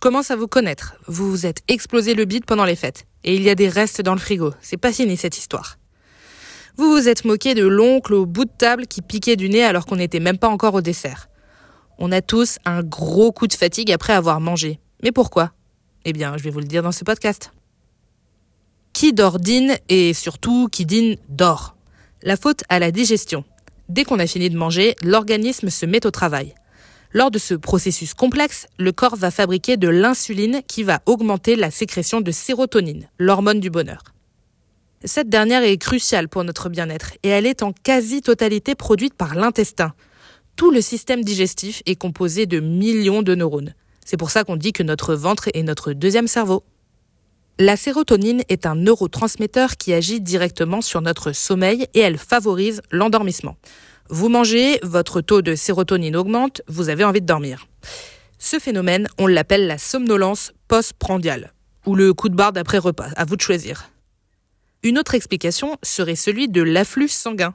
commence à vous connaître. Vous vous êtes explosé le bide pendant les fêtes. Et il y a des restes dans le frigo. C'est pas fini cette histoire. Vous vous êtes moqué de l'oncle au bout de table qui piquait du nez alors qu'on n'était même pas encore au dessert. On a tous un gros coup de fatigue après avoir mangé. Mais pourquoi? Eh bien, je vais vous le dire dans ce podcast. Qui dort dîne et surtout qui dîne dort? La faute à la digestion. Dès qu'on a fini de manger, l'organisme se met au travail. Lors de ce processus complexe, le corps va fabriquer de l'insuline qui va augmenter la sécrétion de sérotonine, l'hormone du bonheur. Cette dernière est cruciale pour notre bien-être et elle est en quasi-totalité produite par l'intestin. Tout le système digestif est composé de millions de neurones. C'est pour ça qu'on dit que notre ventre est notre deuxième cerveau. La sérotonine est un neurotransmetteur qui agit directement sur notre sommeil et elle favorise l'endormissement. Vous mangez, votre taux de sérotonine augmente, vous avez envie de dormir. Ce phénomène, on l'appelle la somnolence postprandiale, ou le coup de barre d'après repas, à vous de choisir. Une autre explication serait celui de l'afflux sanguin.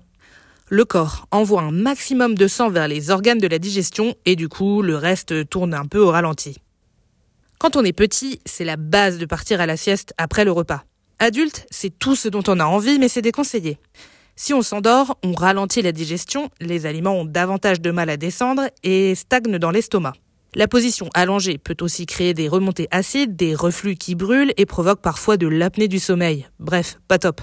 Le corps envoie un maximum de sang vers les organes de la digestion et du coup, le reste tourne un peu au ralenti. Quand on est petit, c'est la base de partir à la sieste après le repas. Adulte, c'est tout ce dont on a envie mais c'est déconseillé. Si on s'endort, on ralentit la digestion, les aliments ont davantage de mal à descendre et stagnent dans l'estomac. La position allongée peut aussi créer des remontées acides, des reflux qui brûlent et provoquent parfois de l'apnée du sommeil. Bref, pas top.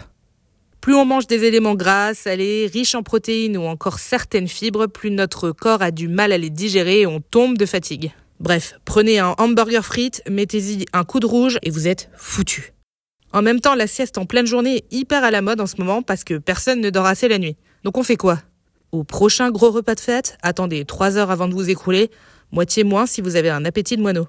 Plus on mange des éléments gras, salés, riches en protéines ou encore certaines fibres, plus notre corps a du mal à les digérer et on tombe de fatigue. Bref, prenez un hamburger frites, mettez-y un coup de rouge et vous êtes foutu. En même temps, la sieste en pleine journée est hyper à la mode en ce moment parce que personne ne dort assez la nuit. Donc on fait quoi? Au prochain gros repas de fête, attendez 3 heures avant de vous écrouler, moitié moins si vous avez un appétit de moineau.